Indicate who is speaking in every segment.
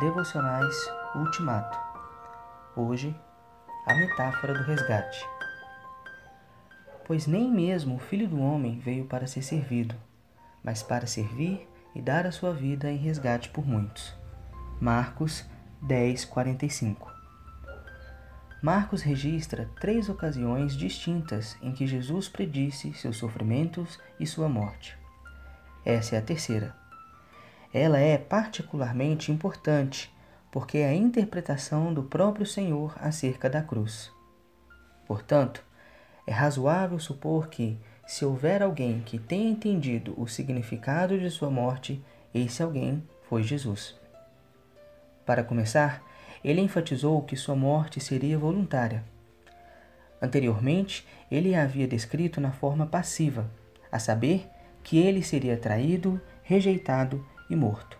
Speaker 1: Devocionais Ultimato. Hoje, a metáfora do resgate. Pois nem mesmo o Filho do Homem veio para ser servido, mas para servir e dar a sua vida em resgate por muitos. Marcos 10, 45. Marcos registra três ocasiões distintas em que Jesus predisse seus sofrimentos e sua morte. Essa é a terceira ela é particularmente importante porque é a interpretação do próprio Senhor acerca da cruz. Portanto, é razoável supor que, se houver alguém que tenha entendido o significado de sua morte, esse alguém foi Jesus. Para começar, ele enfatizou que sua morte seria voluntária. Anteriormente, ele a havia descrito na forma passiva, a saber, que ele seria traído, rejeitado e morto.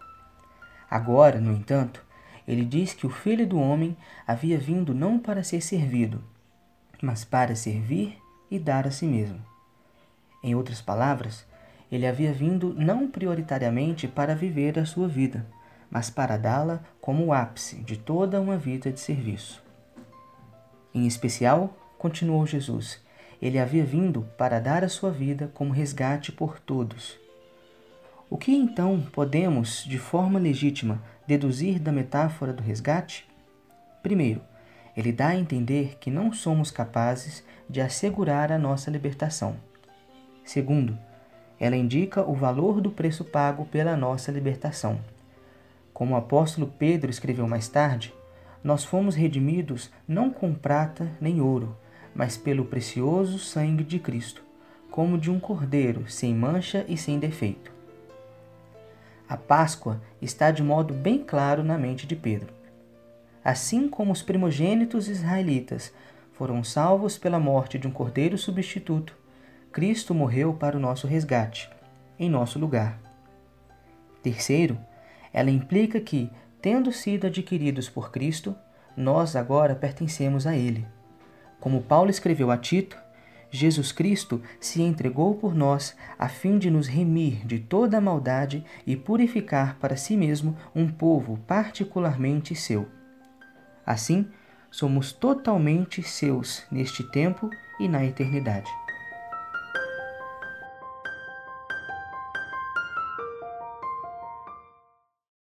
Speaker 1: Agora, no entanto, ele diz que o Filho do Homem havia vindo não para ser servido, mas para servir e dar a si mesmo. Em outras palavras, ele havia vindo não prioritariamente para viver a sua vida, mas para dá-la como o ápice de toda uma vida de serviço. Em especial, continuou Jesus, ele havia vindo para dar a sua vida como resgate por todos o que então podemos, de forma legítima, deduzir da metáfora do resgate? Primeiro, ele dá a entender que não somos capazes de assegurar a nossa libertação. Segundo, ela indica o valor do preço pago pela nossa libertação. Como o apóstolo Pedro escreveu mais tarde, nós fomos redimidos não com prata nem ouro, mas pelo precioso sangue de Cristo, como de um cordeiro sem mancha e sem defeito. A Páscoa está de modo bem claro na mente de Pedro. Assim como os primogênitos israelitas foram salvos pela morte de um cordeiro substituto, Cristo morreu para o nosso resgate, em nosso lugar. Terceiro, ela implica que, tendo sido adquiridos por Cristo, nós agora pertencemos a Ele. Como Paulo escreveu a Tito, Jesus Cristo se entregou por nós a fim de nos remir de toda a maldade e purificar para si mesmo um povo particularmente seu. Assim, somos totalmente seus neste tempo e na eternidade.